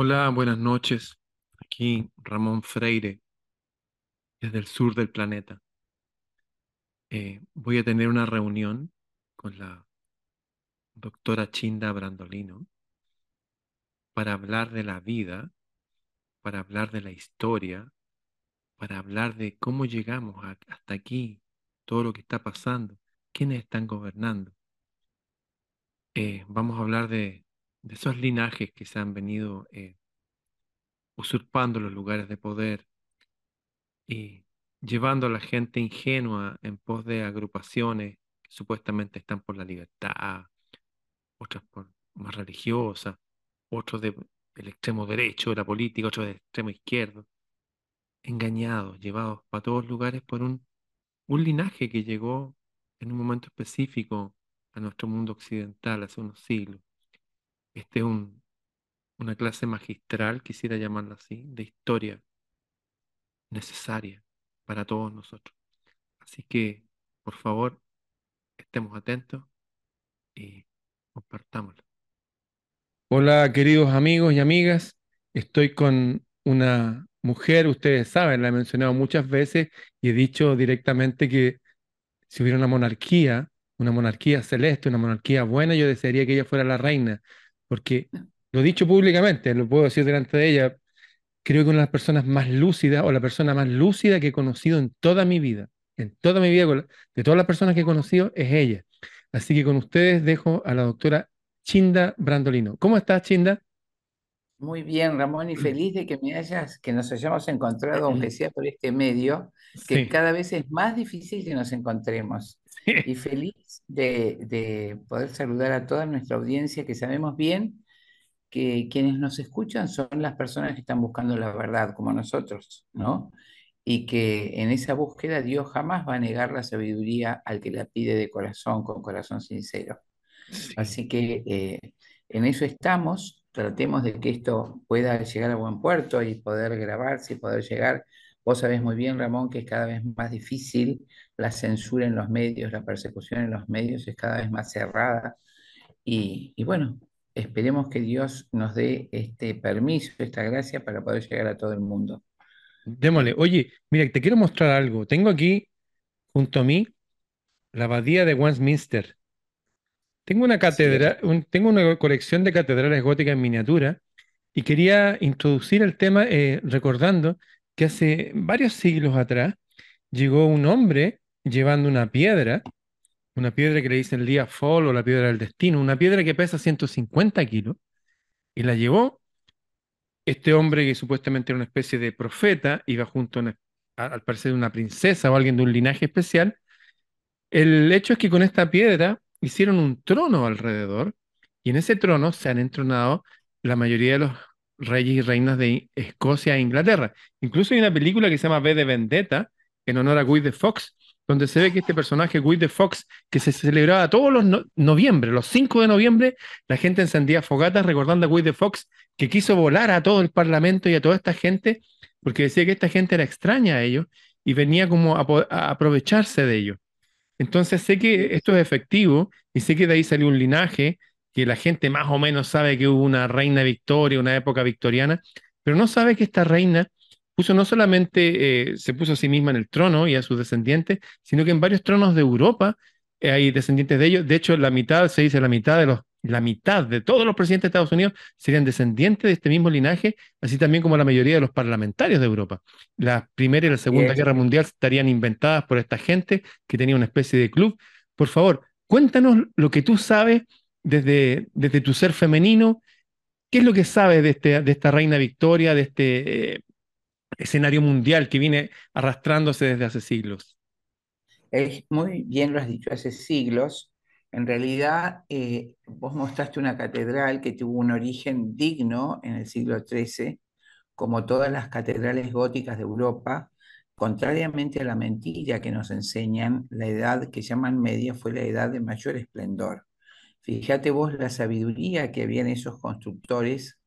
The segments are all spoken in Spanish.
Hola, buenas noches. Aquí Ramón Freire, desde el sur del planeta. Eh, voy a tener una reunión con la doctora Chinda Brandolino para hablar de la vida, para hablar de la historia, para hablar de cómo llegamos hasta aquí, todo lo que está pasando, quiénes están gobernando. Eh, vamos a hablar de, de esos linajes que se han venido eh, usurpando los lugares de poder y llevando a la gente ingenua en pos de agrupaciones que supuestamente están por la libertad, otras por más religiosas, otros de- del extremo derecho de la política, otros del extremo izquierdo, engañados, llevados para todos lugares por un, un linaje que llegó en un momento específico a nuestro mundo occidental hace unos siglos. Este es un, una clase magistral, quisiera llamarla así, de historia necesaria para todos nosotros. Así que, por favor, estemos atentos y compartámoslo. Hola, queridos amigos y amigas. Estoy con una mujer, ustedes saben, la he mencionado muchas veces y he dicho directamente que si hubiera una monarquía, una monarquía celeste, una monarquía buena, yo desearía que ella fuera la reina, porque lo he dicho públicamente, lo puedo decir delante de ella, creo que una de las personas más lúcidas o la persona más lúcida que he conocido en toda mi vida, en toda mi vida, de todas las personas que he conocido, es ella. Así que con ustedes dejo a la doctora Chinda Brandolino. ¿Cómo estás, Chinda? Muy bien, Ramón, y feliz de que me hayas, que nos hayamos encontrado, aunque sea por este medio, que Sí, cada vez es más difícil que nos encontremos. Y feliz de, de poder saludar a toda nuestra audiencia, que sabemos bien que quienes nos escuchan son las personas que están buscando la verdad, como nosotros, ¿no? Y que en esa búsqueda Dios jamás va a negar la sabiduría al que la pide de corazón, con corazón sincero. sí. Así que eh, en eso estamos. Tratemos de que esto pueda llegar a buen puerto y poder grabarse y poder llegar. Vos sabés muy bien, Ramón, que es cada vez más difícil la censura en los medios, la persecución en los medios es cada vez más cerrada. Y, y bueno, esperemos que Dios nos dé este permiso, esta gracia para poder llegar a todo el mundo. Démosle. Oye, mira, te quiero mostrar algo. Tengo aquí junto a mí la abadía de Westminster. Tengo una Sí, catedral, un- tengo una colección de catedrales góticas en miniatura y quería introducir el tema eh, recordando que hace varios siglos atrás llegó un hombre llevando una piedra, una piedra que le dicen el día Fall o la piedra del destino, una piedra que pesa 150 kilos y la llevó este hombre que supuestamente era una especie de profeta, iba junto a una- a- al parecer una princesa o alguien de un linaje especial. El hecho es que con esta piedra hicieron un trono alrededor y en ese trono se han entronado la mayoría de los reyes y reinas de Escocia e Inglaterra. Incluso hay una película que se llama V de Vendetta en honor a Guy de Fawkes, donde se ve que este personaje Guy de Fawkes, que se celebraba todos los no- noviembre, los 5 de noviembre, la gente encendía fogatas recordando a Guy de Fawkes que quiso volar a todo el parlamento y a toda esta gente, porque decía que esta gente era extraña a ellos y venía como a aprovecharse de ellos. Entonces sé que esto es efectivo y sé que de ahí salió un linaje, que la gente más o menos sabe que hubo una reina Victoria, una época victoriana, pero no sabe que esta reina puso no solamente, eh, se puso a sí misma en el trono y a sus descendientes, sino que en varios tronos de Europa eh, hay descendientes de ellos. De hecho, la mitad, se dice la mitad de los, la mitad de todos los presidentes de Estados Unidos serían descendientes de este mismo linaje, así también como la mayoría de los parlamentarios de Europa. La Primera y la Segunda Guerra Mundial estarían inventadas por esta gente que tenía una especie de club. Por favor, cuéntanos lo que tú sabes desde, desde tu ser femenino. ¿Qué es lo que sabes de, este, esta reina Victoria, de este eh, escenario mundial que viene arrastrándose desde hace siglos? Muy bien lo has dicho, hace siglos. En realidad, eh, vos mostraste una catedral que tuvo un origen digno en el siglo XIII, como todas las catedrales góticas de Europa, contrariamente a la mentira que nos enseñan, la edad que llaman media fue la edad de mayor esplendor. Fíjate vos la sabiduría que había en esos constructores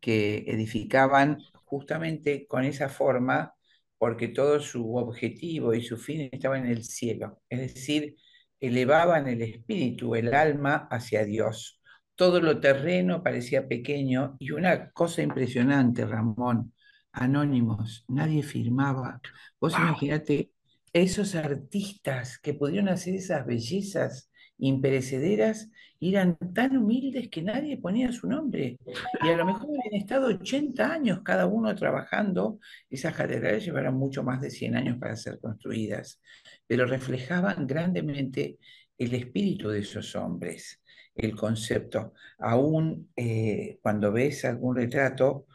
que edificaban justamente con esa forma, porque todo su objetivo y su fin estaba en el cielo, es decir, elevaban el espíritu, el alma hacia Dios. todo lo terreno parecía pequeño y una cosa impresionante, Ramón, anónimos, nadie firmaba. Vos Wow. imaginate esos artistas que pudieron hacer esas bellezas imperecederas eran tan humildes que nadie ponía su nombre. Y a lo mejor habían estado 80 años cada uno trabajando. Esas catedrales llevaron mucho más de 100 años para ser construidas, pero reflejaban grandemente el espíritu de esos hombres, el concepto. Aún eh, cuando ves algún retrato,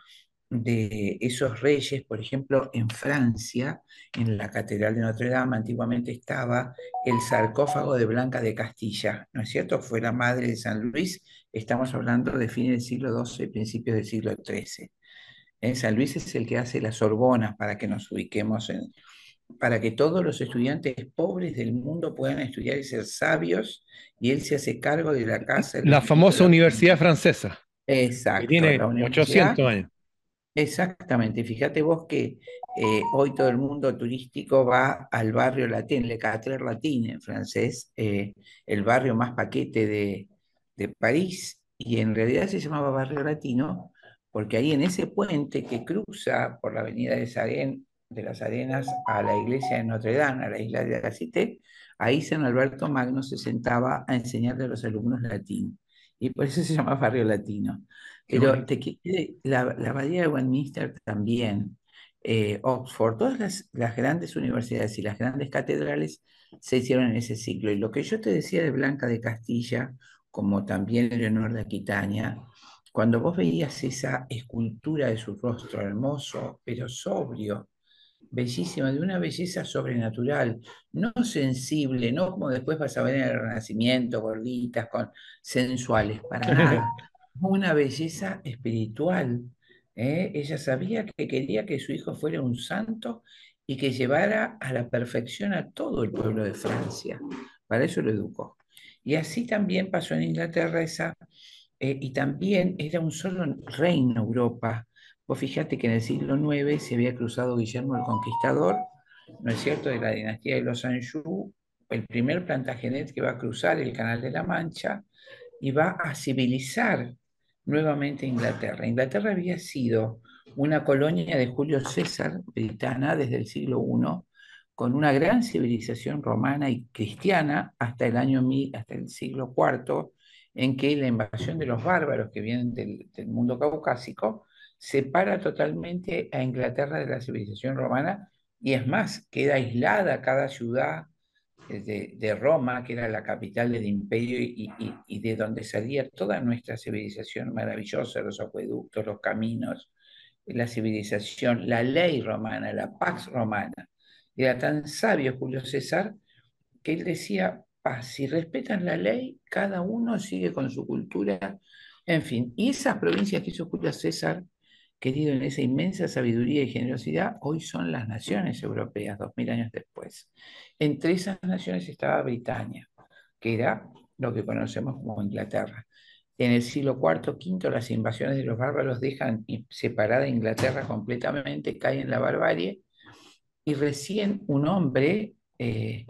de esos reyes, por ejemplo, en Francia, en la Catedral de Notre Dame, antiguamente estaba el sarcófago de Blanca de Castilla, ¿no es cierto? Fue la madre de San Luis, estamos hablando de fines del siglo XII, principios del siglo XIII. En San Luis es el que hace las Sorbonas para que nos ubiquemos en, para que todos los estudiantes pobres del mundo puedan estudiar y ser sabios, y él se hace cargo de la casa. La famosa. Universidad Francesa, que Exacto, tiene la universidad 800 años. Exactamente, fíjate vos que eh, hoy todo el mundo turístico va al barrio latín, Le Quatre Latin en francés, eh, el barrio más paquete de, de París, y en realidad se llamaba barrio latino porque ahí en ese puente que cruza por la avenida de, las Arenas a la iglesia de Notre Dame, a la isla de la Cité, ahí San Alberto Magno se sentaba a enseñarle a los alumnos latín, y por eso se llama barrio latino. Pero te la, la abadía de Westminster también, eh, Oxford, todas las, las grandes universidades y las grandes catedrales se hicieron en ese siglo. Y lo que yo te decía de Blanca de Castilla, como también Leonor de Aquitania, cuando vos veías esa escultura de su rostro hermoso, pero sobrio, bellísima, de una belleza sobrenatural, no sensible, no como después vas a ver en el Renacimiento, gorditas, con sensuales, para nada una belleza espiritual. ¿eh? Ella sabía que quería que su hijo fuera un santo y que llevara a la perfección a todo el pueblo de Francia. Para eso lo educó. Y así también pasó en Inglaterra esa, eh, y también era un solo reino Europa. Vos fíjate que en el siglo IX se había cruzado Guillermo el Conquistador, ¿no es cierto?, de la dinastía de los Anjou, el primer Plantagenet que va a cruzar el Canal de la Mancha y va a civilizar nuevamente Inglaterra. Inglaterra había sido una colonia de Julio César, britana, desde el siglo I, con una gran civilización romana y cristiana hasta el año hasta el siglo IV, en que la invasión de los bárbaros que vienen del, del mundo caucásico separa totalmente a Inglaterra de la civilización romana y es más, queda aislada cada ciudad de, de Roma, que era la capital del imperio y, y- de donde salía toda nuestra civilización maravillosa, los acueductos, los caminos, la civilización, la ley romana, la pax romana. Era tan sabio Julio César que él decía, "Pa, si respetan la ley, cada uno sigue con su cultura, en fin. Y esas provincias que hizo Julio César, querido en esa inmensa sabiduría y generosidad, hoy son las naciones europeas, dos mil años después. Entre esas naciones estaba Britania, que era lo que conocemos como Inglaterra. En el siglo IV, V, las invasiones de los bárbaros dejan separada Inglaterra completamente, cae en la barbarie, y recién un hombre eh,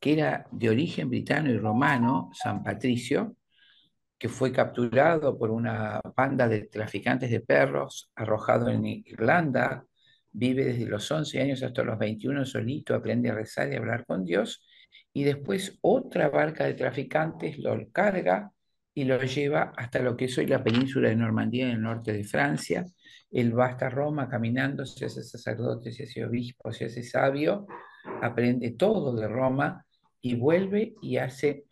que era de origen britano y romano, San Patricio, que fue capturado por una banda de traficantes de perros, arrojado en Irlanda, vive desde los 11 años hasta los 21 solito, aprende a rezar y a hablar con Dios, y después otra barca de traficantes lo carga y lo lleva hasta lo que es hoy la península de Normandía en el norte de Francia. Él va hasta Roma caminando, se hace sacerdote, se hace obispo, se hace sabio, aprende todo de Roma y vuelve y hace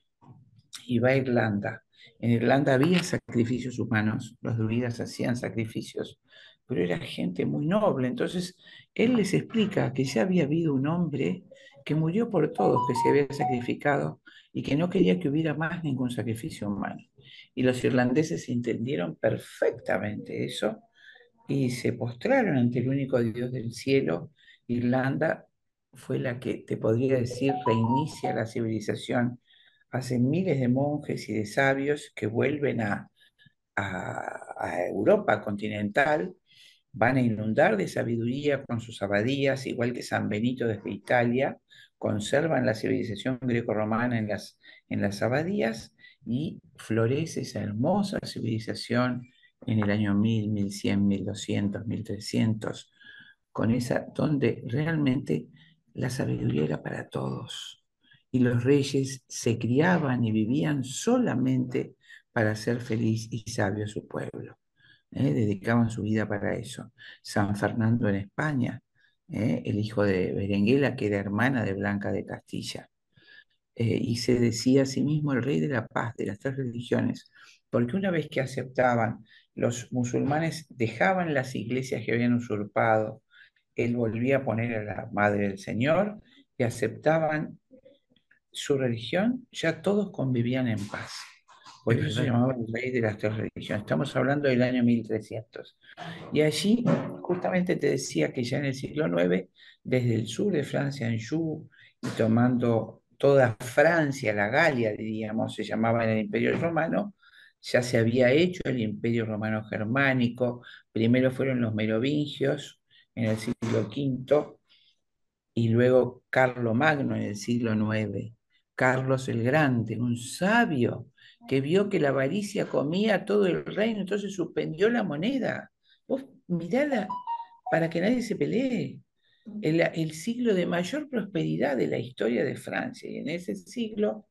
y va a Irlanda. En Irlanda había sacrificios humanos, los druidas hacían sacrificios, pero era gente muy noble. Entonces, él les explica que ya había habido un hombre que murió por todos, que se había sacrificado y que no quería que hubiera más ningún sacrificio humano. Y los irlandeses entendieron perfectamente eso y se postraron ante el único Dios del cielo. Irlanda fue la que, te podría decir, reinicia la civilización. Hace miles de monjes y de sabios que vuelven a, Europa continental, van a inundar de sabiduría con sus abadías, igual que San Benito desde Italia, conservan la civilización greco-romana en las, en las abadías y florece esa hermosa civilización en el año 1000, 1100, 1200, 1300, con esa, donde realmente la sabiduría era para todos y los reyes se criaban y vivían solamente para hacer feliz y sabio su pueblo. ¿eh? Dedicaban su vida para eso. San Fernando en España, ¿eh? el hijo de Berenguela, que era hermana de Blanca de Castilla. Eh, y se decía a sí mismo el rey de la paz de las tres religiones, porque una vez que aceptaban, los musulmanes dejaban las iglesias que habían usurpado, él volvía a poner a la Madre del Señor y aceptaban su religión, ya todos convivían en paz. Por eso se llamaba el rey de las tres religiones. Estamos hablando del año 1300. Y allí, justamente te decía que ya en el siglo IX, desde el sur de Francia, en Joux, y tomando toda Francia, la Galia, diríamos, se llamaba en el Imperio Romano, ya se había hecho el Imperio Romano Germánico, primero fueron los merovingios en el siglo V y luego Carlo Magno en el siglo IX. Carlos el Grande, un sabio que vio que la avaricia comía todo el reino, entonces suspendió la moneda. Vos mirala para que nadie se pelee. El, siglo de mayor prosperidad de la historia de Francia. Y en ese siglo,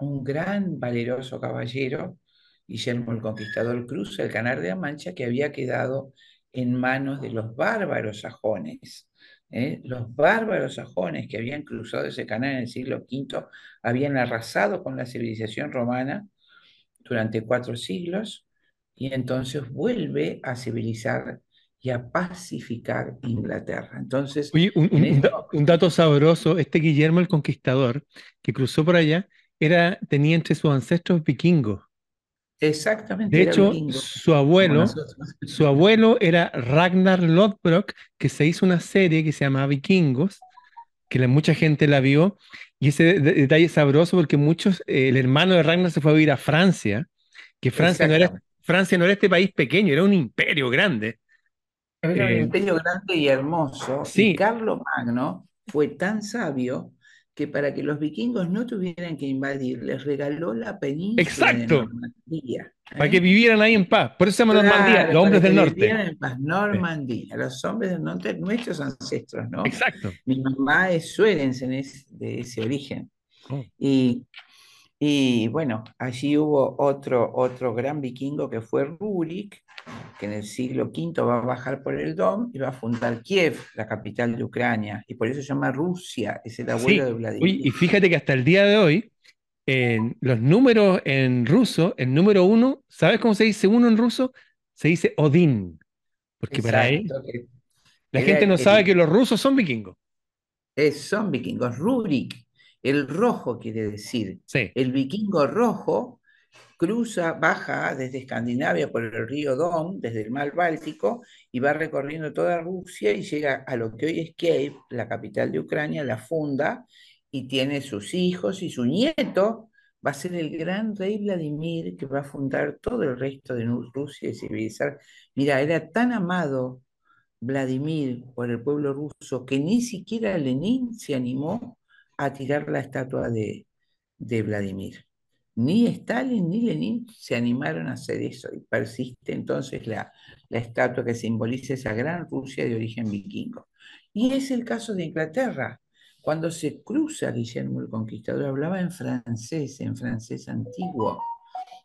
un gran valeroso caballero, Guillermo el Conquistador, cruza el Canal de la Mancha que había quedado en manos de los bárbaros sajones. ¿Eh? Los bárbaros sajones que habían cruzado ese canal en el siglo V habían arrasado con la civilización romana durante cuatro siglos y entonces vuelve a civilizar y a pacificar Inglaterra. Entonces, un, dato sabroso, este Guillermo el Conquistador que cruzó por allá era, tenía entre sus ancestros vikingos. Exactamente. De hecho, su abuelo, su abuelo era Ragnar Lodbrok, que se hizo una serie que se llamaba Vikingos, que la, mucha gente la vio, y ese detalle es sabroso porque muchos, eh, el hermano de Ragnar se fue a vivir a Francia, que Francia no, era, Francia no era este país pequeño, era un imperio grande. Era un eh, imperio grande y hermoso. Sí. Y Carlos Magno fue tan sabio que para que los vikingos no tuvieran que invadir, les regaló la península Exacto. de Normandía. Para que ¿eh? vivieran ahí en paz. Por eso se llama Normandía, los hombres del norte. En paz. Normandía, los hombres del norte, nuestros ancestros, ¿no? Exacto. Mi mamá es suérense de ese origen. Oh. Y, y bueno, allí hubo otro, otro gran vikingo que fue Rurik, que en el siglo V va a bajar por el Don y va a fundar Kiev, la capital de Ucrania, y por eso se llama Rusia, es el abuelo de Vladimir. y fíjate que hasta el día de hoy, en los números en ruso, el número uno, ¿sabes cómo se dice uno en ruso? Se dice Odín, porque para él la gente no sabe que los rusos son vikingos. Es, son vikingos, Rurik, el rojo quiere decir. Sí. El vikingo rojo cruza, baja desde Escandinavia por el río Don, desde el mar Báltico, y va recorriendo toda Rusia y llega a lo que hoy es Kiev, la capital de Ucrania, la funda, y tiene sus hijos y su nieto va a ser el gran rey Vladimir que va a fundar todo el resto de Rusia y civilizar. Mira, era tan amado Vladimir por el pueblo ruso que ni siquiera Lenin se animó a tirar la estatua de, de Vladimir. Ni Stalin ni Lenin se animaron a hacer eso y persiste entonces la, la estatua que simboliza esa gran Rusia de origen vikingo. Y es el caso de Inglaterra. Cuando se cruza Guillermo el Conquistador, hablaba en francés, en francés antiguo,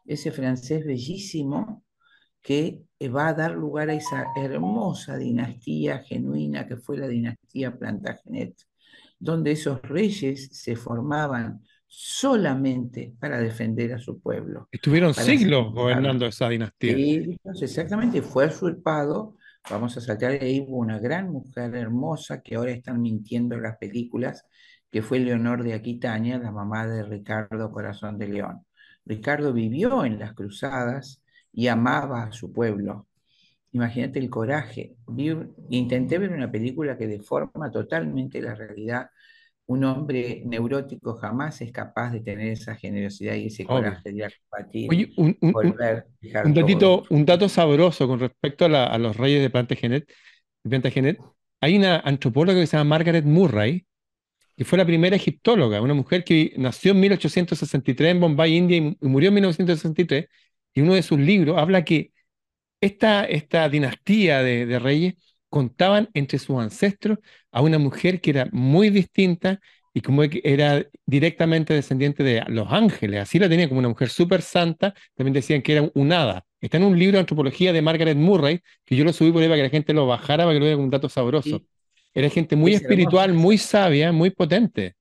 ese francés bellísimo que va a dar lugar a esa hermosa dinastía genuina que fue la dinastía Plantagenet, donde esos reyes se formaban solamente para defender a su pueblo. Estuvieron siglos gobernando esa dinastía. Y exactamente, fue usurpado. Vamos a saltar ahí, hubo una gran mujer hermosa que ahora están mintiendo en las películas, que fue Leonor de Aquitania, la mamá de Ricardo Corazón de León. Ricardo vivió en las cruzadas y amaba a su pueblo. Imagínate el coraje. intenté ver una película que deforma totalmente la realidad un hombre neurótico jamás es capaz de tener esa generosidad y ese coraje de combatir, un, volver, un, datito, un dato sabroso con respecto a, los reyes de Plantagenet, Plantagenet. Hay una antropóloga que se llama Margaret Murray, que fue la primera egiptóloga, una mujer que nació en 1863 en Bombay, India, y murió en 1963, y uno de sus libros habla que esta, esta dinastía de, de reyes contaban entre sus ancestros a una mujer que era muy distinta y como era directamente descendiente de los ángeles, así la tenía como una mujer súper santa, también decían que era un hada. Está en un libro de antropología de Margaret Murray, que yo lo subí por ahí para que la gente lo bajara, para que lo vea como un dato sabroso. Era gente muy espiritual, muy sabia, muy potente.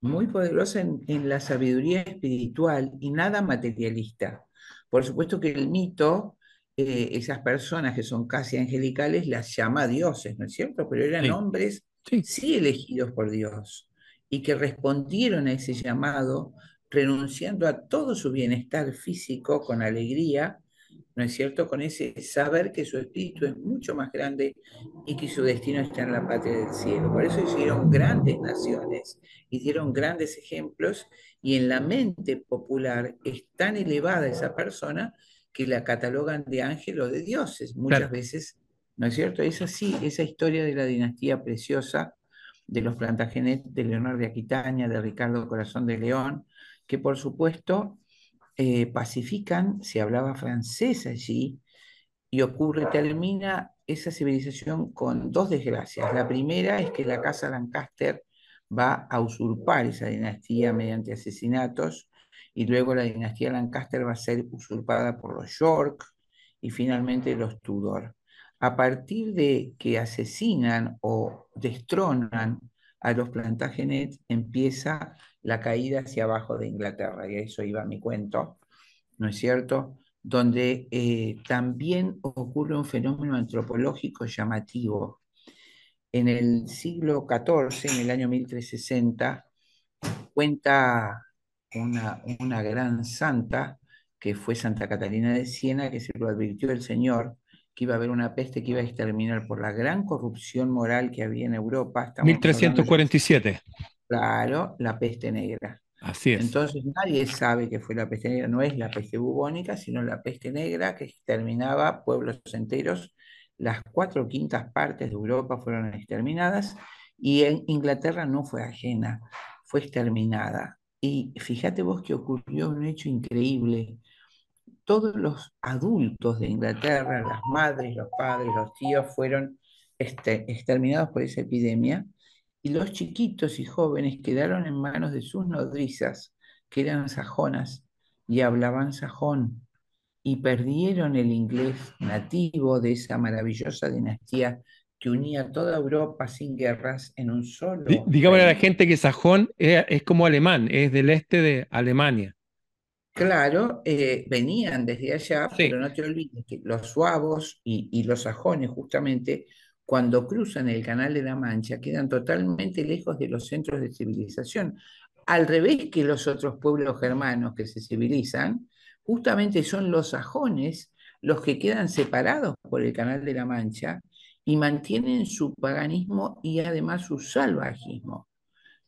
Muy poderosa en, en la sabiduría espiritual y nada materialista. Por supuesto que el mito eh, esas personas que son casi angelicales las llama dioses, ¿no es cierto? Pero eran hombres sí. elegidos por Dios y que respondieron a ese llamado renunciando a todo su bienestar físico con alegría, ¿no es cierto? Con ese saber que su espíritu es mucho más grande y que su destino está en la patria del cielo. Por eso hicieron grandes naciones, hicieron grandes ejemplos y en la mente popular es tan elevada esa persona que la catalogan de ángel o de dioses muchas veces, ¿no es cierto? Es así, esa historia de la dinastía preciosa de los Plantagenet, de Leonor de Aquitania, de Ricardo Corazón de León, que por supuesto eh, pacifican, se hablaba francés allí, y ocurre, termina esa civilización con dos desgracias. La primera es que la casa Lancaster va a usurpar esa dinastía mediante asesinatos y luego la dinastía Lancaster va a ser usurpada por los York y finalmente los Tudor. A partir de que asesinan o destronan a los Plantagenet, empieza la caída hacia abajo de Inglaterra, y a eso iba mi cuento, ¿no es cierto? Donde eh, también ocurre un fenómeno antropológico llamativo. En el siglo XIV, en el año 1360, cuenta una, una gran santa, que fue Santa Catalina de Siena, que se lo advirtió el Señor, que iba a haber una peste que iba a exterminar por la gran corrupción moral que había en Europa. 1347. claro, la peste negra. Así es. Entonces nadie sabe que fue la peste negra, no es la peste bubónica, sino la peste negra que exterminaba pueblos enteros. Las cuatro quintas partes de Europa fueron exterminadas y en Inglaterra no fue ajena, fue exterminada. Y fíjate vos que ocurrió un hecho increíble. Todos los adultos de Inglaterra, las madres, los padres, los tíos, fueron este, exterminados por esa epidemia y los chiquitos y jóvenes quedaron en manos de sus nodrizas, que eran sajonas y hablaban sajón, y perdieron el inglés nativo de esa maravillosa dinastía que unía toda Europa sin guerras en un solo. Dígame a la gente que sajón es, como alemán, es del este de Alemania. Claro, eh, venían desde allá, pero no te olvides que los suavos y, y, los sajones, justamente, cuando cruzan el Canal de la Mancha, quedan totalmente lejos de los centros de civilización. Al revés que los otros pueblos germanos que se civilizan, justamente son los sajones los que quedan separados por el Canal de la Mancha y mantienen su paganismo y además su salvajismo.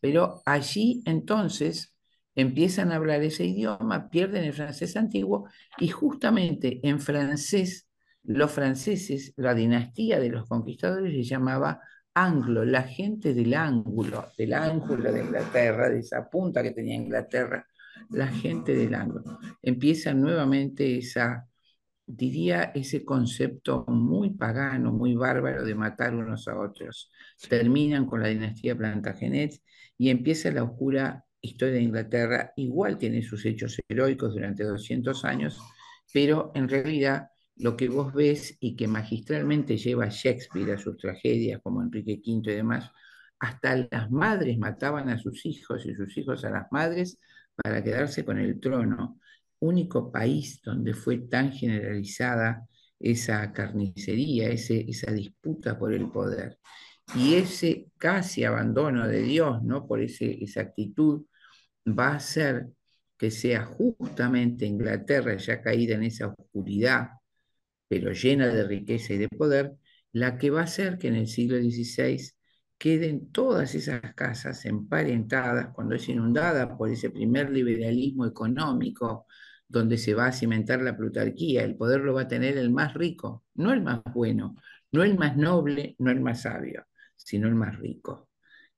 Pero allí entonces empiezan a hablar ese idioma, pierden el francés antiguo y justamente en francés los franceses, la dinastía de los conquistadores se llamaba anglo, la gente del ángulo, del ángulo de Inglaterra, de esa punta que tenía Inglaterra, la gente del ángulo. Empieza nuevamente esa diría, ese concepto muy pagano, muy bárbaro de matar unos a otros. Terminan con la dinastía Plantagenet y empieza la oscura historia de Inglaterra. Igual tiene sus hechos heroicos durante 200 años, pero en realidad lo que vos ves y que magistralmente lleva Shakespeare a sus tragedias como Enrique V y demás, hasta las madres mataban a sus hijos y sus hijos a las madres para quedarse con el trono único país donde fue tan generalizada esa carnicería, ese, esa disputa por el poder. Y ese casi abandono de Dios, ¿no? Por ese, esa actitud, va a hacer que sea justamente Inglaterra, ya caída en esa oscuridad, pero llena de riqueza y de poder, la que va a hacer que en el siglo XVI queden todas esas casas emparentadas cuando es inundada por ese primer liberalismo económico, donde se va a cimentar la plutarquía. El poder lo va a tener el más rico, no el más bueno, no el más noble, no el más sabio, sino el más rico.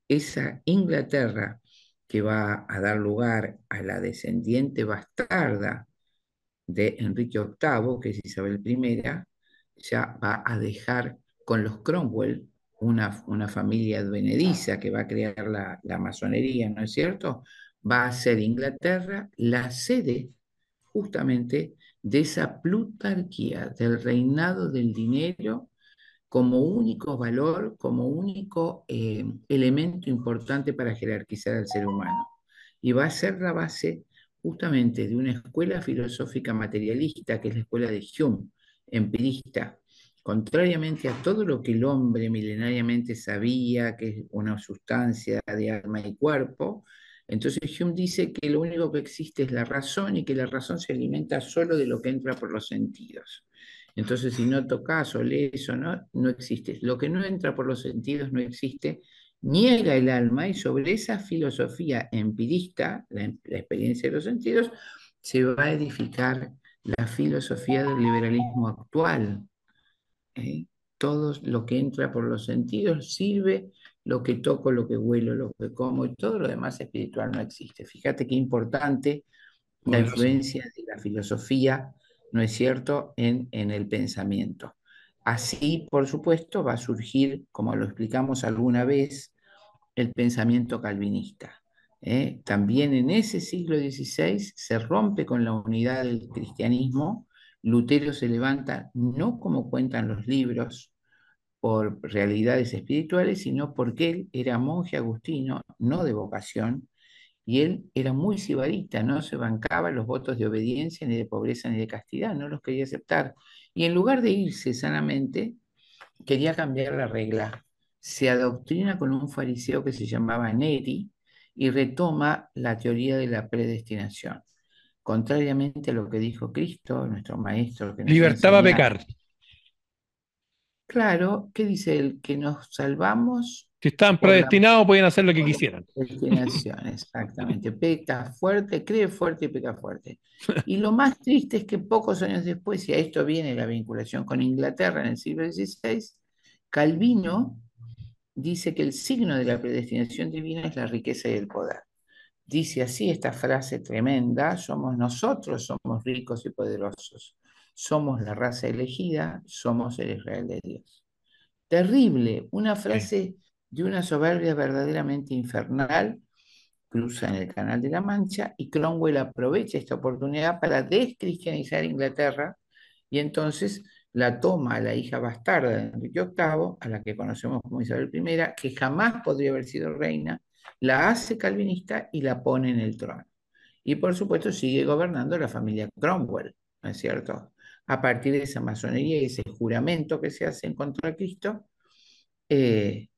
esa Inglaterra que va a dar lugar a la descendiente bastarda de Enrique VIII, que es Isabel I, ya va a dejar con los Cromwell una, una familia advenediza que va a crear la, la masonería, ¿no es cierto? Va a ser Inglaterra la sede justamente de esa plutarquía, del reinado del dinero como único valor, como único eh, elemento importante para jerarquizar al ser humano. Y va a ser la base justamente de una escuela filosófica materialista, que es la escuela de Hume, empirista, contrariamente a todo lo que el hombre milenariamente sabía, que es una sustancia de alma y cuerpo, entonces Hume dice que lo único que existe es la razón y que la razón se alimenta solo de lo que entra por los sentidos. Entonces, si no tocas o lees o no, no existe. Lo que no entra por los sentidos no existe, niega el alma y sobre esa filosofía empirista, la, experiencia de los sentidos, se va a edificar la filosofía del liberalismo actual. ¿eh? Todo lo que entra por los sentidos sirve, lo que toco, lo que huelo, lo que como y todo lo demás espiritual no existe. Fíjate qué importante la influencia de la filosofía ¿no es cierto?, en, en el pensamiento. Así, por supuesto, va a surgir, como lo explicamos alguna vez, el pensamiento calvinista. ¿eh? También en ese siglo XVI se rompe con la unidad del cristianismo. Lutero se levanta no como cuentan los libros por realidades espirituales, sino porque él era monje agustino, no de vocación, y él era muy sibarita, no se bancaba los votos de obediencia, ni de pobreza, ni de castidad, no los quería aceptar. Y en lugar de irse sanamente, quería cambiar la regla. Se adoctrina con un fariseo que se llamaba Neri y retoma la teoría de la predestinación. Contrariamente a lo que dijo Cristo, nuestro maestro. Que Libertad a pecar. Claro, ¿qué dice él? Que nos salvamos si están predestinados, pueden hacer lo que quisieran. Predestinación, exactamente. Peca fuerte, cree fuerte y peca fuerte. Y lo más triste es que pocos años después, y a esto viene la vinculación con Inglaterra en el siglo XVI, Calvino dice que el signo de la predestinación divina es la riqueza y el poder. Dice así esta frase tremenda, somos nosotros, somos ricos y poderosos, somos la raza elegida, somos el Israel de Dios. Terrible, una frase de una soberbia verdaderamente infernal, cruza en el Canal de la Mancha y Cromwell aprovecha esta oportunidad para descristianizar Inglaterra y entonces la toma a la hija bastarda de Enrique VIII, a la que conocemos como Isabel I, que jamás podría haber sido reina, la hace calvinista y la pone en el trono. Y por supuesto sigue gobernando la familia Cromwell, ¿no es cierto? A partir de esa masonería y ese juramento que se hace en contra de Cristo, eh,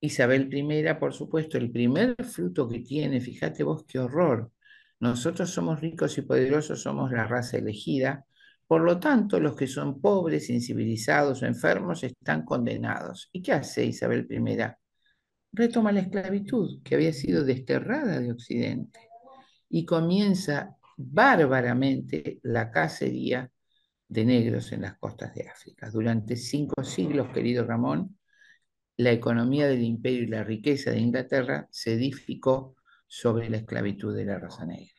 Isabel I, por supuesto, el primer fruto que tiene, fíjate vos qué horror. Nosotros somos ricos y poderosos, somos la raza elegida. Por lo tanto, los que son pobres, incivilizados o enfermos están condenados. ¿Y qué hace Isabel I? Retoma la esclavitud que había sido desterrada de Occidente y comienza bárbaramente la cacería de negros en las costas de África. Durante cinco siglos, querido Ramón, la economía del imperio y la riqueza de Inglaterra se edificó sobre la esclavitud de la raza negra.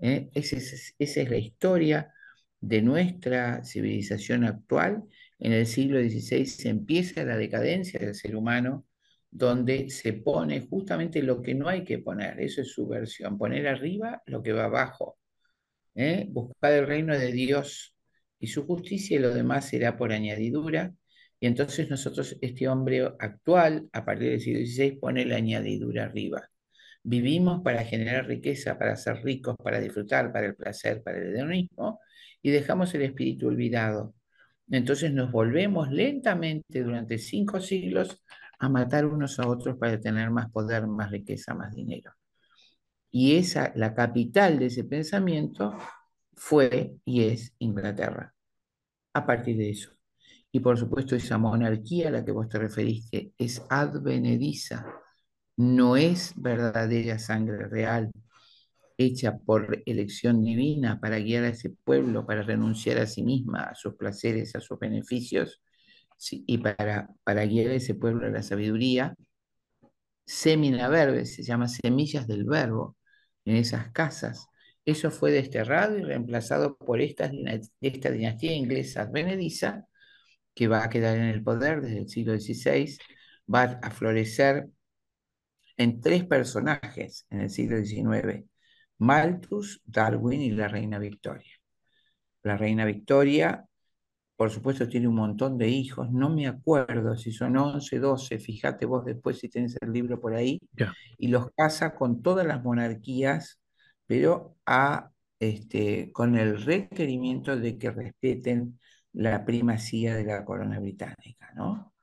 ¿Eh? Esa, es, la historia de nuestra civilización actual. En el siglo XVI se empieza la decadencia del ser humano, donde se pone justamente lo que no hay que poner, eso es su versión, poner arriba lo que va abajo, ¿eh? buscar el reino de Dios y su justicia y lo demás será por añadidura y entonces nosotros, este hombre actual, a partir del siglo XVI, pone la añadidura arriba. Vivimos para generar riqueza, para ser ricos, para disfrutar, para el placer, para el hedonismo, y dejamos el espíritu olvidado. Entonces nos volvemos lentamente durante cinco siglos a matar unos a otros para tener más poder, más riqueza, más dinero. Y esa, la capital de ese pensamiento fue y es Inglaterra. A partir de eso. Y por supuesto esa monarquía a la que vos te referiste es advenediza, no es verdadera sangre real, hecha por elección divina para guiar a ese pueblo, para renunciar a sí misma, a sus placeres, a sus beneficios, y para, para guiar a ese pueblo a la sabiduría, Semina Verbe, se llama Semillas del Verbo, en esas casas. Eso fue desterrado y reemplazado por esta, esta dinastía inglesa advenediza, que va a quedar en el poder desde el siglo XVI, va a florecer en tres personajes en el siglo XIX, Malthus, Darwin y la reina Victoria. La reina Victoria, por supuesto, tiene un montón de hijos, no me acuerdo si son 11, 12, fíjate vos después si tenés el libro por ahí, y los casa con todas las monarquías, pero a, este, con el requerimiento de que respeten la primacía de la corona británica, ¿no?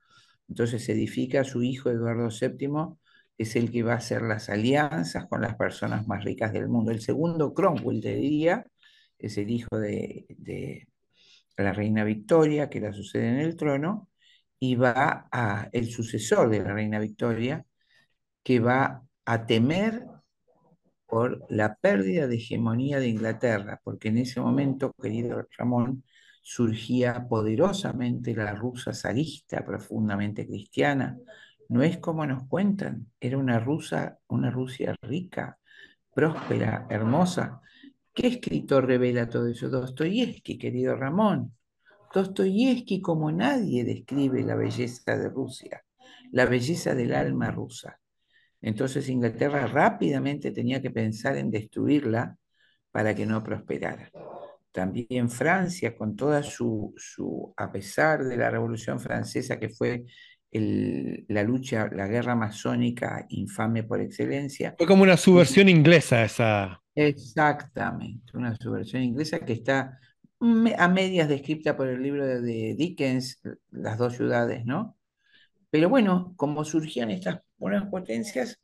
Entonces se edifica a su hijo Eduardo VII, es el que va a hacer las alianzas con las personas más ricas del mundo. El segundo, Cromwell, te diría, es el hijo de, la reina Victoria, que la sucede en el trono, y va a el sucesor de la reina Victoria, que va a temer por la pérdida de hegemonía de Inglaterra, porque en ese momento, querido Ramón, surgía poderosamente la rusa zarista, profundamente cristiana. No es como nos cuentan, era una, rusa, una Rusia rica, próspera, hermosa. ¿Qué escritor revela todo eso? Dostoyevsky, querido Ramón. Dostoyevsky como nadie describe la belleza de Rusia, la belleza del alma rusa. Entonces Inglaterra rápidamente tenía que pensar en destruirla para que no prosperara. También Francia, con toda su, su a pesar de la Revolución Francesa, que fue la lucha, la guerra masónica infame por excelencia. Fue como una subversión inglesa esa. Exactamente, una subversión inglesa que está a medias descrita por el libro de Dickens, Las dos ciudades, ¿no? Pero bueno, como surgían estas buenas potencias,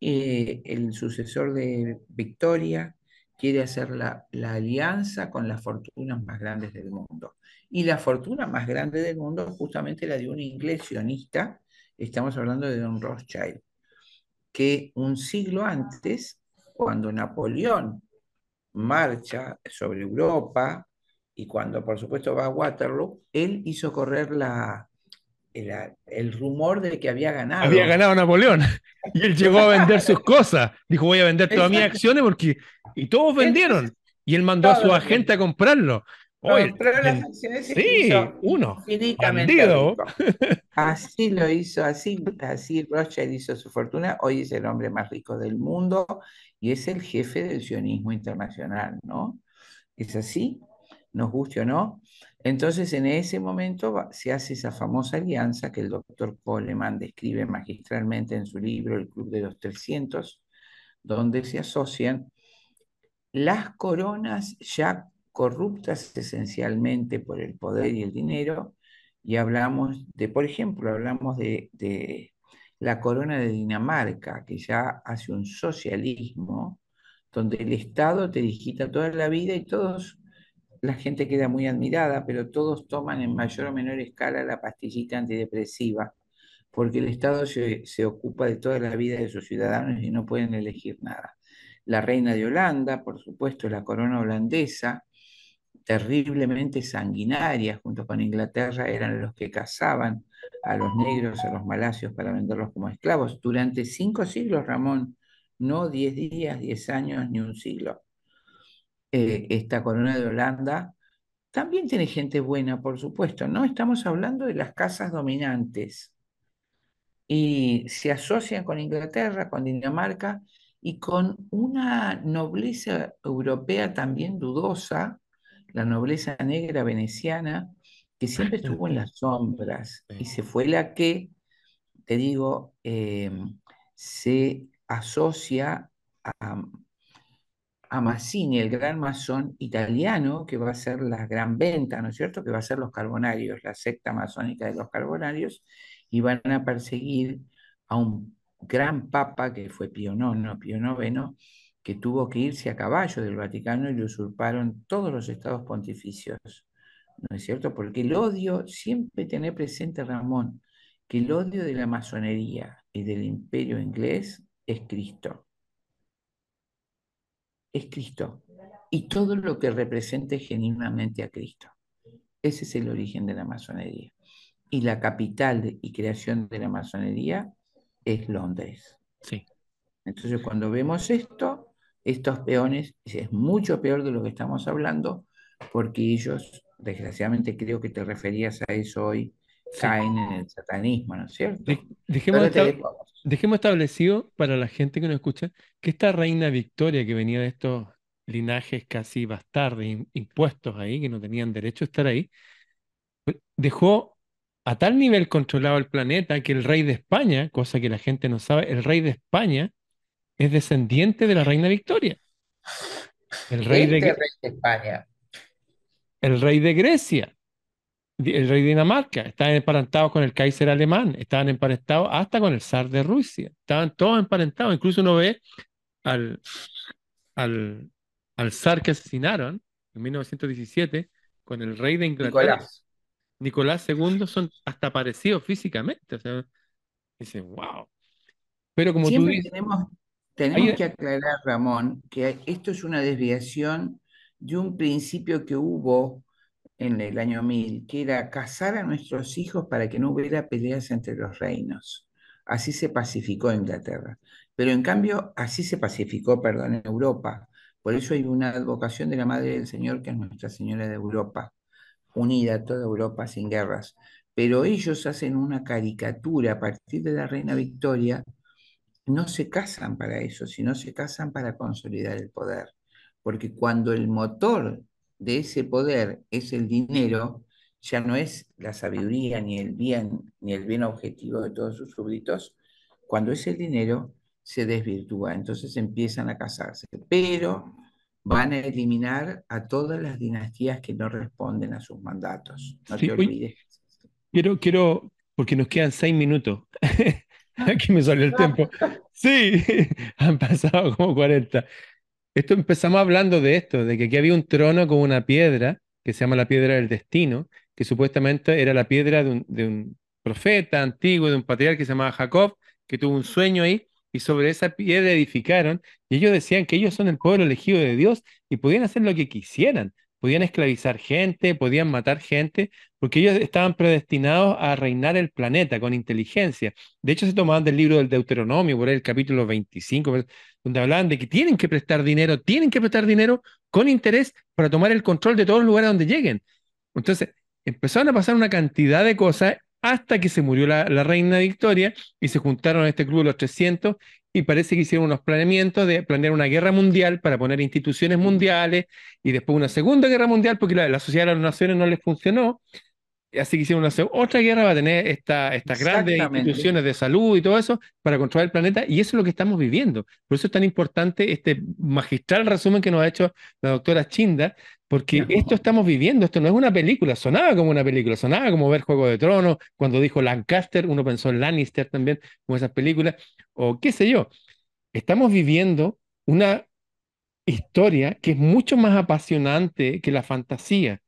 eh, el sucesor de Victoria, quiere hacer la, alianza con las fortunas más grandes del mundo. Y la fortuna más grande del mundo justamente la de un inglés sionista, estamos hablando de Don Rothschild, que un siglo antes, cuando Napoleón marcha sobre Europa y cuando por supuesto va a Waterloo, él hizo correr la, el, rumor de que había ganado. Había ganado Napoleón. Y él llegó a vender sus cosas. Dijo, voy a vender todas mis acciones porque... Y todos vendieron. Y él mandó a su agente a comprarlo. Oye, las acciones sí, uno. Así lo hizo, así, así Rothschild hizo su fortuna. Hoy es el hombre más rico del mundo y es el jefe del sionismo internacional, ¿no? Es así, nos guste o no. Entonces, en ese momento se hace esa famosa alianza que el doctor Coleman describe magistralmente en su libro El Club de los 300, donde se asocian las coronas ya corruptas esencialmente por el poder y el dinero, y hablamos de, por ejemplo, hablamos de, de la corona de Dinamarca, que ya hace un socialismo donde el Estado te digita toda la vida y todos la gente queda muy admirada, pero todos toman en mayor o menor escala la pastillita antidepresiva, porque el Estado se, ocupa de toda la vida de sus ciudadanos y no pueden elegir nada. La reina de Holanda, por supuesto, la corona holandesa, terriblemente sanguinaria, junto con Inglaterra, eran los que cazaban a los negros, a los malasios para venderlos como esclavos. Durante cinco siglos, Ramón, no diez días, diez años, ni un siglo. Eh, esta corona de Holanda, también tiene gente buena, por supuesto, ¿no? Estamos hablando de las casas dominantes y se asocian con Inglaterra, con Dinamarca y con una nobleza europea también dudosa, la nobleza negra veneciana, que siempre estuvo en las sombras y se fue la que, te digo, em, se asocia a, a Mazzini, el gran masón italiano, que va a ser la gran venta, ¿no es cierto? Que va a ser los carbonarios, la secta masónica de los carbonarios, y van a perseguir a un gran papa que fue Pío IX, Pío que tuvo que irse a caballo del Vaticano y le usurparon todos los estados pontificios, ¿no es cierto? Porque el odio, siempre tener presente, Ramón, que el odio de la masonería y del imperio inglés es Cristo es Cristo y todo lo que represente genuinamente a Cristo. Ese es el origen de la masonería. Y la capital y creación de la masonería es Londres. Sí. Entonces, cuando vemos esto, estos peones, es mucho peor de lo que estamos hablando, porque ellos, desgraciadamente creo que te referías a eso hoy. Caen en el satanismo, ¿no es cierto? De- dejemos, establecido para la gente que nos escucha que esta reina Victoria, que venía de estos linajes casi bastardos, im- impuestos ahí, que no tenían derecho a estar ahí, pues, dejó a tal nivel controlado el planeta que el rey de España, cosa que la gente no sabe, el rey de España es descendiente de la reina Victoria. El rey de, Este rey de España, el rey de Grecia, el rey de Dinamarca, estaban emparentados con el Kaiser alemán, estaban emparentados hasta con el zar de Rusia, estaban todos emparentados. Incluso uno ve al, al, al zar que asesinaron en 1917 con el rey de Inglaterra, Nicolás. Nicolás II, son hasta parecidos físicamente. O sea, dice, wow. Pero como tú Siempre dices, tenemos, tenemos que aclarar, Ramón, que esto es una desviación de un principio que hubo en el año 1000, que era casar a nuestros hijos para que no hubiera peleas entre los reinos. Así se pacificó Inglaterra. Pero en cambio, así se pacificó, perdón, en Europa. Por eso hay una advocación de la Madre del Señor, que es Nuestra Señora de Europa, unida toda Europa sin guerras. Pero ellos hacen una caricatura a partir de la Reina Victoria no se casan para eso, sino se casan para consolidar el poder. Porque cuando el motor de ese poder es el dinero, ya no es la sabiduría ni el bien, ni el bien objetivo de todos sus súbditos. Cuando es el dinero, se desvirtúa, entonces empiezan a casarse. Pero van a eliminar a todas las dinastías que no responden a sus mandatos. No Sí, te olvides. quiero, quiero, porque nos quedan seis minutos. Aquí me salió el tiempo. Sí, han pasado como 40. Esto empezamos hablando de esto, de que aquí había un trono con una piedra que se llama la piedra del destino, que supuestamente era la piedra de un, de un profeta antiguo, de un patriarca que se llamaba Jacob, que tuvo un sueño ahí, y sobre esa piedra edificaron, y ellos decían que ellos son el pueblo elegido de Dios y podían hacer lo que quisieran, podían esclavizar gente, podían matar gente, porque ellos estaban predestinados a reinar el planeta con inteligencia. De hecho, se tomaban del libro del Deuteronomio, por el capítulo 25, donde hablaban de que tienen que prestar dinero, tienen que prestar dinero con interés para tomar el control de todos los lugares donde lleguen. Entonces, empezaron a pasar una cantidad de cosas hasta que se murió la, la reina Victoria y se juntaron a este club de los 300 y parece que hicieron unos planeamientos de planear una guerra mundial para poner instituciones mundiales y después una segunda guerra mundial porque la, la Sociedad de las Naciones no les funcionó. Así que hicieron una otra guerra va a tener esta, estas grandes instituciones de salud y todo eso para controlar el planeta, y eso es lo que estamos viviendo. Por eso es tan importante este magistral resumen que nos ha hecho la doctora Chinda, porque esto estamos viviendo, esto no es una película, sonaba como una película, sonaba como ver Juego de Tronos, cuando dijo Lancaster, uno pensó en Lannister también, como esas películas, o qué sé yo. Estamos viviendo una historia que es mucho más apasionante que la fantasía.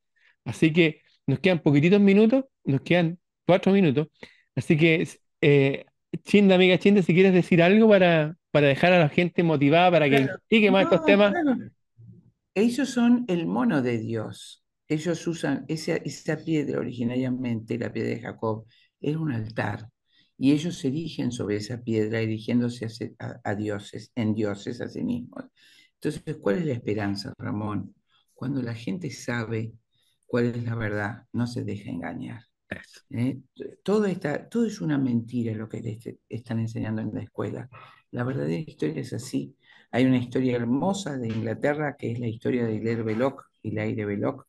Así que nos quedan poquititos minutos, nos quedan cuatro minutos. Así que, eh, Chinda, amiga Chinda, si quieres decir algo para, para dejar a la gente motivada para que Claro. investigue más estos temas. claro. Ellos son el mono de Dios. Ellos usan esa, esa piedra originariamente, la piedra de Jacob, era un altar. Y ellos se erigen sobre esa piedra, erigiéndose a, a- a dioses, en dioses a sí mismos. Entonces, ¿cuál es la esperanza, Ramón? Cuando la gente sabe cuál es la verdad, no se deja engañar. ¿eh? Todo, está, todo es una mentira lo que les están enseñando en la escuela. La verdadera historia es así. Hay una historia hermosa de Inglaterra que es la historia de Hilaire Belloc, Hilaire Belloc,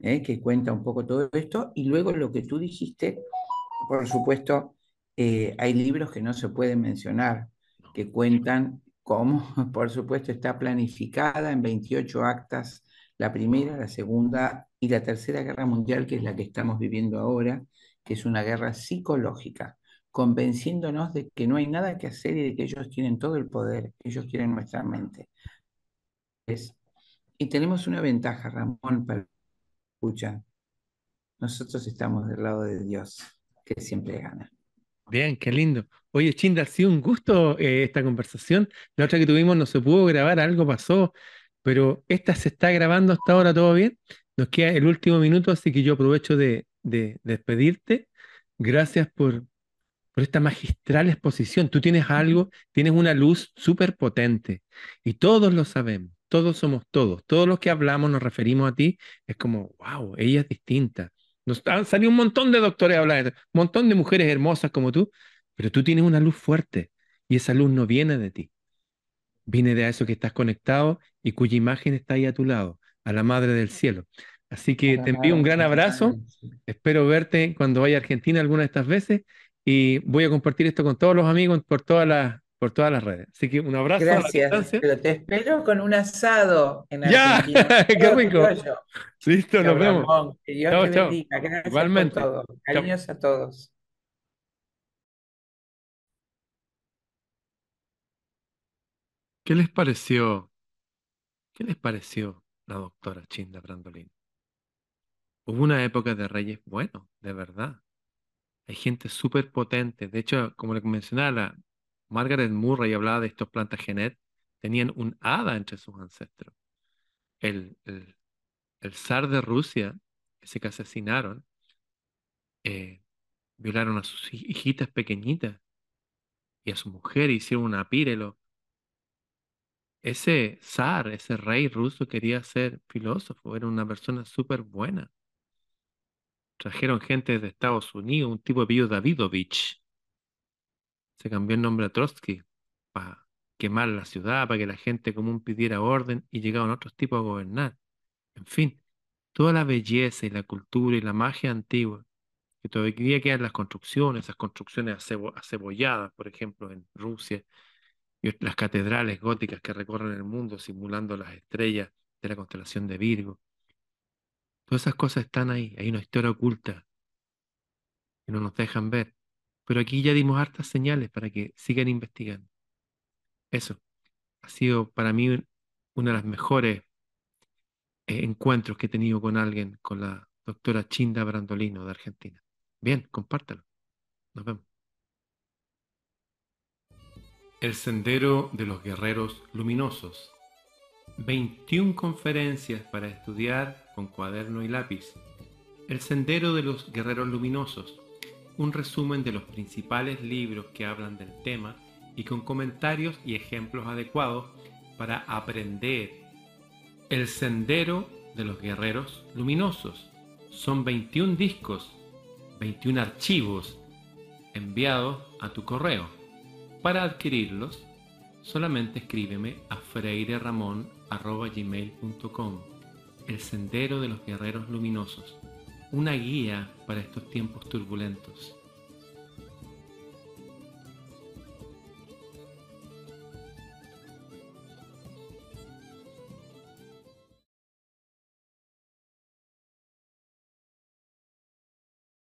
¿eh? que cuenta un poco todo esto. Y luego lo que tú dijiste, por supuesto, eh, hay libros que no se pueden mencionar, que cuentan cómo, por supuesto, está planificada en 28 actas la primera, la segunda y la tercera guerra mundial, que es la que estamos viviendo ahora, que es una guerra psicológica, convenciéndonos de que no hay nada que hacer y de que ellos tienen todo el poder, ellos quieren nuestra mente. Es- y tenemos una ventaja, Ramón, para escuchar. Nosotros estamos del lado de Dios, que siempre gana. Bien, qué lindo. Oye, Chinda, ha sido un gusto eh, esta conversación. La otra que tuvimos no se pudo grabar, algo pasó, pero esta se está grabando hasta ahora, ¿todo bien? Nos queda el último minuto, así que yo aprovecho de, de despedirte. Gracias por, por esta magistral exposición. Tú tienes algo, tienes una luz súper potente y todos lo sabemos, todos somos todos, todos los que hablamos nos referimos a ti, es como, wow, ella es distinta. Nos han salido un montón de doctores a hablar, un montón de mujeres hermosas como tú, pero tú tienes una luz fuerte y esa luz no viene de ti. Viene de eso que estás conectado y cuya imagen está ahí a tu lado, a la Madre del Cielo. Así que te envío un gran abrazo. Espero verte cuando vaya a Argentina alguna de estas veces y voy a compartir esto con todos los amigos por todas las por todas las redes. Así que un abrazo. Gracias. Pero te espero con un asado en Argentina. ¡Ya! ¡Qué rico! Listo, nos vemos. Que Dios te bendiga. Gracias Igualmente. por todo. Cariños a todos. ¿Qué les pareció? ¿Qué les pareció la doctora Chinda Brandolin? Hubo una época de reyes buenos, de verdad. Hay gente súper potente. De hecho, como le mencionaba, Margaret Murray hablaba de estos Plantagenet, tenían un hada entre sus ancestros. El, el, zar de Rusia, ese que asesinaron, eh, violaron a sus hijitas pequeñitas y a su mujer hicieron una pírelo. Ese zar, ese rey ruso quería ser filósofo, era una persona súper buena. Trajeron gente de Estados Unidos, un tipo de apellido Davidovich. Se cambió el nombre a Trotsky para quemar la ciudad, para que la gente común pidiera orden y llegaban otros tipos a gobernar. En fin, toda la belleza y la cultura y la magia antigua, que todavía quedan las construcciones, esas construcciones acebolladas, por ejemplo, en Rusia, y las catedrales góticas que recorren el mundo simulando las estrellas de la constelación de Virgo. Todas esas cosas están ahí, hay una historia oculta que no nos dejan ver. Pero aquí ya dimos hartas señales para que sigan investigando. Eso ha sido para mí uno de los mejores eh, encuentros que he tenido con alguien, con la doctora Chinda Brandolino de Argentina. Bien, compártalo. Nos vemos. El Sendero de los Guerreros Luminosos. 21 conferencias para estudiar con cuaderno y lápiz. El Sendero de los Guerreros Luminosos. Un resumen de los principales libros que hablan del tema y con comentarios y ejemplos adecuados para aprender. El Sendero de los Guerreros Luminosos. Son 21 discos, 21 archivos enviados a tu correo. Para adquirirlos, solamente escríbeme a freireramon.gmail.com El Sendero de los Guerreros Luminosos, una guía para estos tiempos turbulentos.